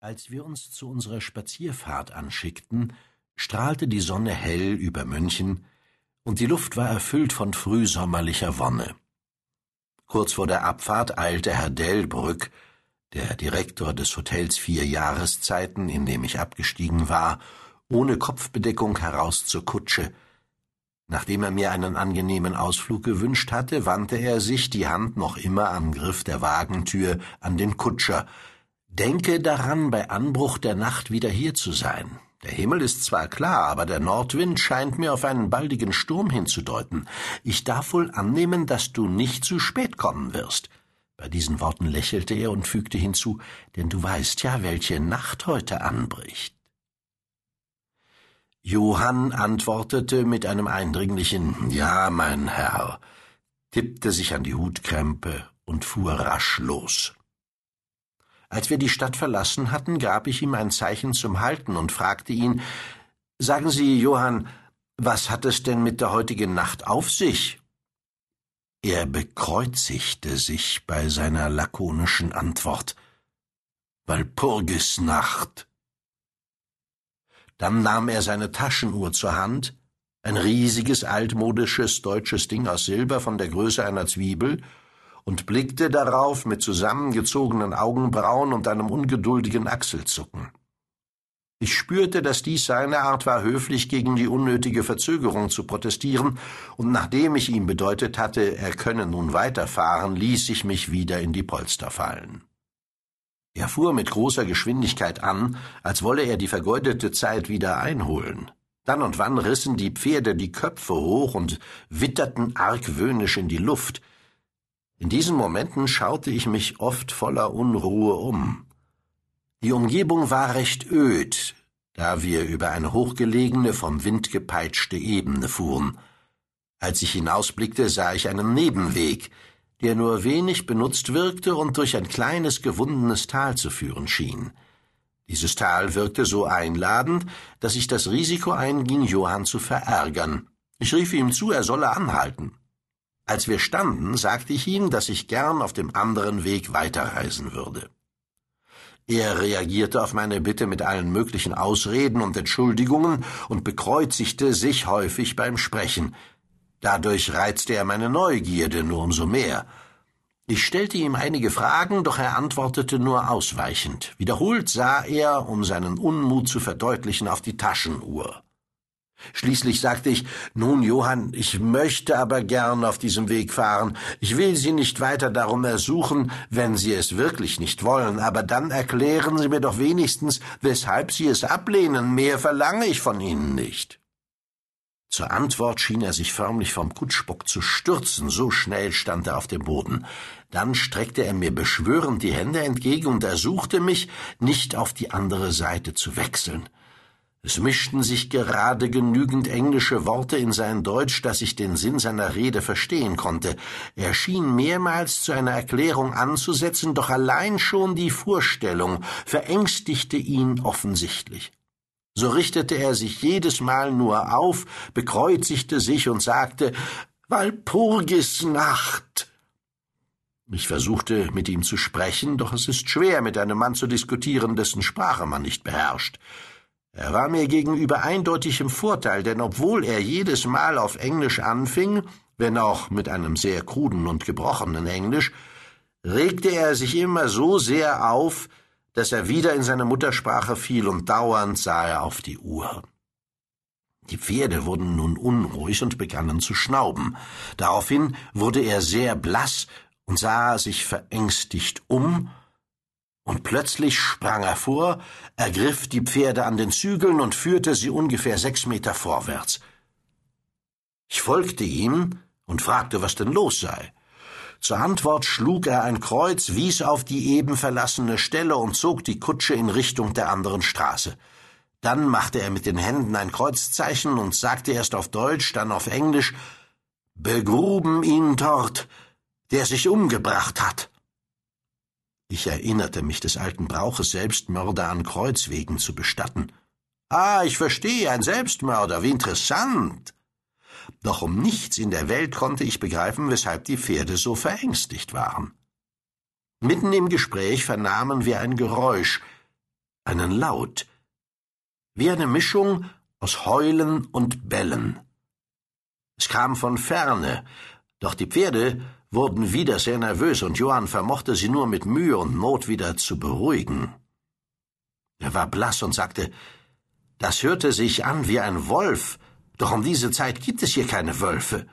Als wir uns zu unserer Spazierfahrt anschickten, strahlte die Sonne hell über München, und die Luft war erfüllt von frühsommerlicher Wonne. Kurz vor der Abfahrt eilte Herr Delbrück, der Direktor des Hotels Vier Jahreszeiten, in dem ich abgestiegen war, ohne Kopfbedeckung heraus zur Kutsche. Nachdem er mir einen angenehmen Ausflug gewünscht hatte, wandte er sich, die Hand noch immer am Griff der Wagentür, an den Kutscher, Denke daran, bei Anbruch der Nacht wieder hier zu sein. Der Himmel ist zwar klar, aber der Nordwind scheint mir auf einen baldigen Sturm hinzudeuten. Ich darf wohl annehmen, dass du nicht zu spät kommen wirst. Bei diesen Worten lächelte er und fügte hinzu, denn du weißt ja, welche Nacht heute anbricht. Johann antwortete mit einem eindringlichen Ja, mein Herr, tippte sich an die Hutkrempe und fuhr rasch los. Als wir die Stadt verlassen hatten, gab ich ihm ein Zeichen zum Halten und fragte ihn Sagen Sie, Johann, was hat es denn mit der heutigen Nacht auf sich? Er bekreuzigte sich bei seiner lakonischen Antwort. Walpurgisnacht. Dann nahm er seine Taschenuhr zur Hand, ein riesiges altmodisches deutsches Ding aus Silber von der Größe einer Zwiebel, und blickte darauf mit zusammengezogenen Augenbrauen und einem ungeduldigen Achselzucken. Ich spürte, dass dies seine Art war, höflich gegen die unnötige Verzögerung zu protestieren, und nachdem ich ihm bedeutet hatte, er könne nun weiterfahren, ließ ich mich wieder in die Polster fallen. Er fuhr mit großer Geschwindigkeit an, als wolle er die vergeudete Zeit wieder einholen. Dann und wann rissen die Pferde die Köpfe hoch und witterten argwöhnisch in die Luft, in diesen Momenten schaute ich mich oft voller Unruhe um. Die Umgebung war recht öd, da wir über eine hochgelegene, vom Wind gepeitschte Ebene fuhren. Als ich hinausblickte, sah ich einen Nebenweg, der nur wenig benutzt wirkte und durch ein kleines gewundenes Tal zu führen schien. Dieses Tal wirkte so einladend, dass ich das Risiko einging, Johann zu verärgern. Ich rief ihm zu, er solle anhalten. Als wir standen, sagte ich ihm, dass ich gern auf dem anderen Weg weiterreisen würde. Er reagierte auf meine Bitte mit allen möglichen Ausreden und Entschuldigungen und bekreuzigte sich häufig beim Sprechen. Dadurch reizte er meine Neugierde nur umso mehr. Ich stellte ihm einige Fragen, doch er antwortete nur ausweichend. Wiederholt sah er, um seinen Unmut zu verdeutlichen, auf die Taschenuhr. Schließlich sagte ich, nun, Johann, ich möchte aber gern auf diesem Weg fahren. Ich will Sie nicht weiter darum ersuchen, wenn Sie es wirklich nicht wollen, aber dann erklären Sie mir doch wenigstens, weshalb Sie es ablehnen. Mehr verlange ich von Ihnen nicht. Zur Antwort schien er sich förmlich vom Kutschbock zu stürzen, so schnell stand er auf dem Boden. Dann streckte er mir beschwörend die Hände entgegen und ersuchte mich, nicht auf die andere Seite zu wechseln. Es mischten sich gerade genügend englische Worte in sein Deutsch, dass ich den Sinn seiner Rede verstehen konnte. Er schien mehrmals zu einer Erklärung anzusetzen, doch allein schon die Vorstellung verängstigte ihn offensichtlich. So richtete er sich jedes Mal nur auf, bekreuzigte sich und sagte Walpurgisnacht. Ich versuchte, mit ihm zu sprechen, doch es ist schwer, mit einem Mann zu diskutieren, dessen Sprache man nicht beherrscht. Er war mir gegenüber eindeutig im Vorteil, denn obwohl er jedes Mal auf Englisch anfing, wenn auch mit einem sehr kruden und gebrochenen Englisch, regte er sich immer so sehr auf, dass er wieder in seine Muttersprache fiel und dauernd sah er auf die Uhr. Die Pferde wurden nun unruhig und begannen zu schnauben. Daraufhin wurde er sehr blass und sah sich verängstigt um und plötzlich sprang er vor, ergriff die Pferde an den Zügeln und führte sie ungefähr sechs Meter vorwärts. Ich folgte ihm und fragte, was denn los sei. Zur Antwort schlug er ein Kreuz, wies auf die eben verlassene Stelle und zog die Kutsche in Richtung der anderen Straße. Dann machte er mit den Händen ein Kreuzzeichen und sagte erst auf Deutsch, dann auf Englisch Begruben ihn dort, der sich umgebracht hat. Ich erinnerte mich des alten Brauches, Selbstmörder an Kreuzwegen zu bestatten. Ah, ich verstehe, ein Selbstmörder, wie interessant. Doch um nichts in der Welt konnte ich begreifen, weshalb die Pferde so verängstigt waren. Mitten im Gespräch vernahmen wir ein Geräusch, einen Laut, wie eine Mischung aus Heulen und Bellen. Es kam von ferne, doch die Pferde wurden wieder sehr nervös und Johann vermochte sie nur mit Mühe und Not wieder zu beruhigen. Er war blass und sagte, das hörte sich an wie ein Wolf, doch um diese Zeit gibt es hier keine Wölfe.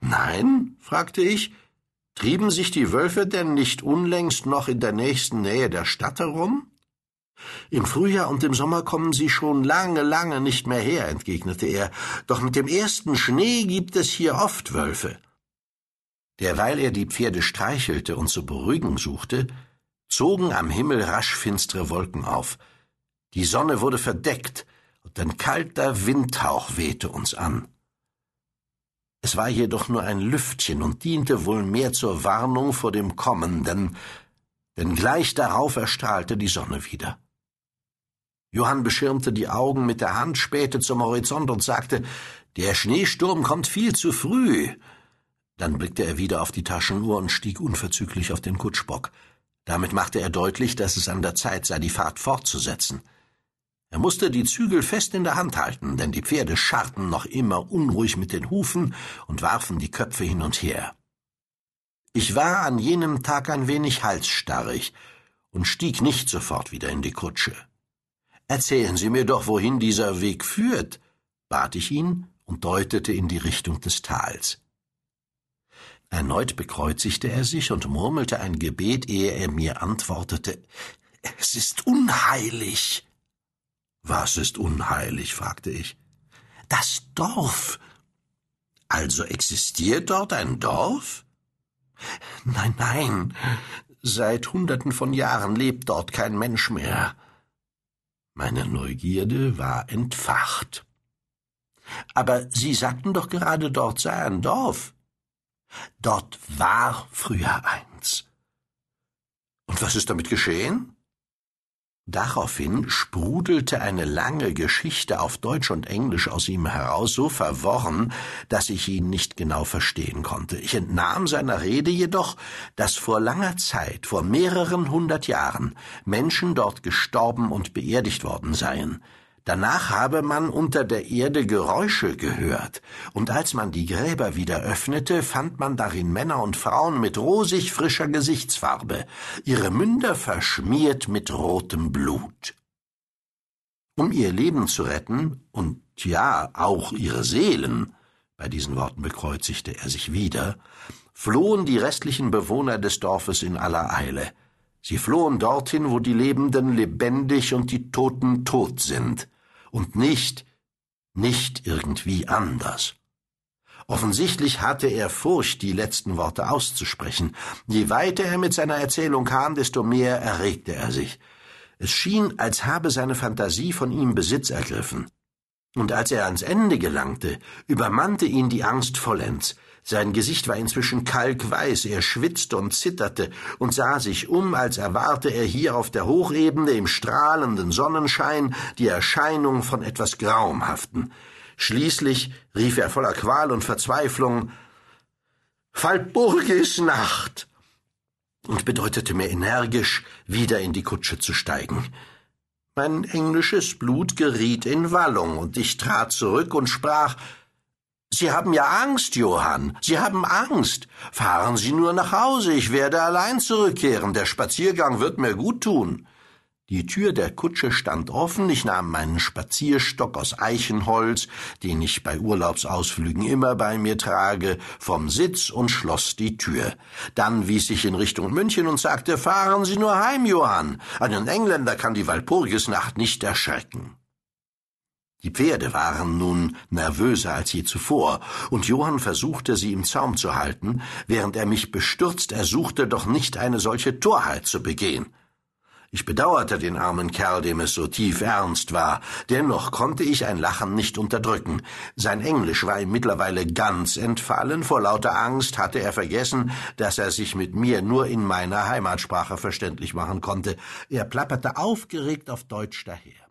Nein? fragte ich. Trieben sich die Wölfe denn nicht unlängst noch in der nächsten Nähe der Stadt herum? Im Frühjahr und im Sommer kommen sie schon lange, lange nicht mehr her, entgegnete er, doch mit dem ersten Schnee gibt es hier oft Wölfe. Derweil er die Pferde streichelte und zu beruhigen suchte, zogen am Himmel rasch finstere Wolken auf. Die Sonne wurde verdeckt, und ein kalter Windhauch wehte uns an. Es war jedoch nur ein Lüftchen und diente wohl mehr zur Warnung vor dem Kommenden, denn gleich darauf erstrahlte die Sonne wieder. Johann beschirmte die Augen mit der Hand, spähte zum Horizont und sagte, der Schneesturm kommt viel zu früh. Dann blickte er wieder auf die Taschenuhr und stieg unverzüglich auf den Kutschbock. Damit machte er deutlich, dass es an der Zeit sei, die Fahrt fortzusetzen. Er musste die Zügel fest in der Hand halten, denn die Pferde scharrten noch immer unruhig mit den Hufen und warfen die Köpfe hin und her. Ich war an jenem Tag ein wenig halsstarrig und stieg nicht sofort wieder in die Kutsche. Erzählen Sie mir doch, wohin dieser Weg führt, bat ich ihn und deutete in die Richtung des Tals. Erneut bekreuzigte er sich und murmelte ein Gebet, ehe er mir antwortete Es ist unheilig. Was ist unheilig? fragte ich. Das Dorf. Also existiert dort ein Dorf? Nein, nein. Seit Hunderten von Jahren lebt dort kein Mensch mehr. Meine Neugierde war entfacht. Aber Sie sagten doch gerade, dort sei ein Dorf. Dort war früher eins. Und was ist damit geschehen? Daraufhin sprudelte eine lange Geschichte auf Deutsch und Englisch aus ihm heraus, so verworren, dass ich ihn nicht genau verstehen konnte. Ich entnahm seiner Rede jedoch, dass vor langer Zeit, vor mehreren hundert Jahren, Menschen dort gestorben und beerdigt worden seien, Danach habe man unter der Erde Geräusche gehört, und als man die Gräber wieder öffnete, fand man darin Männer und Frauen mit rosig frischer Gesichtsfarbe, ihre Münder verschmiert mit rotem Blut. Um ihr Leben zu retten, und ja, auch ihre Seelen, bei diesen Worten bekreuzigte er sich wieder, flohen die restlichen Bewohner des Dorfes in aller Eile. Sie flohen dorthin, wo die Lebenden lebendig und die Toten tot sind, und nicht, nicht irgendwie anders. Offensichtlich hatte er Furcht, die letzten Worte auszusprechen. Je weiter er mit seiner Erzählung kam, desto mehr erregte er sich. Es schien, als habe seine Fantasie von ihm Besitz ergriffen. Und als er ans Ende gelangte, übermannte ihn die Angst vollends. Sein Gesicht war inzwischen kalkweiß, er schwitzte und zitterte und sah sich um, als erwarte er hier auf der Hochebene im strahlenden Sonnenschein die Erscheinung von etwas Graumhaften. Schließlich rief er voller Qual und Verzweiflung Falburgis Nacht und bedeutete mir energisch, wieder in die Kutsche zu steigen. Mein englisches Blut geriet in Wallung, und ich trat zurück und sprach Sie haben ja Angst, Johann. Sie haben Angst. Fahren Sie nur nach Hause. Ich werde allein zurückkehren. Der Spaziergang wird mir gut tun. Die Tür der Kutsche stand offen, ich nahm meinen Spazierstock aus Eichenholz, den ich bei Urlaubsausflügen immer bei mir trage, vom Sitz und schloss die Tür. Dann wies ich in Richtung München und sagte, fahren Sie nur heim, Johann. Einen Engländer kann die Walpurgisnacht nicht erschrecken. Die Pferde waren nun nervöser als je zuvor, und Johann versuchte, sie im Zaum zu halten, während er mich bestürzt ersuchte, doch nicht eine solche Torheit zu begehen. Ich bedauerte den armen Kerl, dem es so tief ernst war, dennoch konnte ich ein Lachen nicht unterdrücken. Sein Englisch war ihm mittlerweile ganz entfallen, vor lauter Angst hatte er vergessen, dass er sich mit mir nur in meiner Heimatsprache verständlich machen konnte. Er plapperte aufgeregt auf Deutsch daher.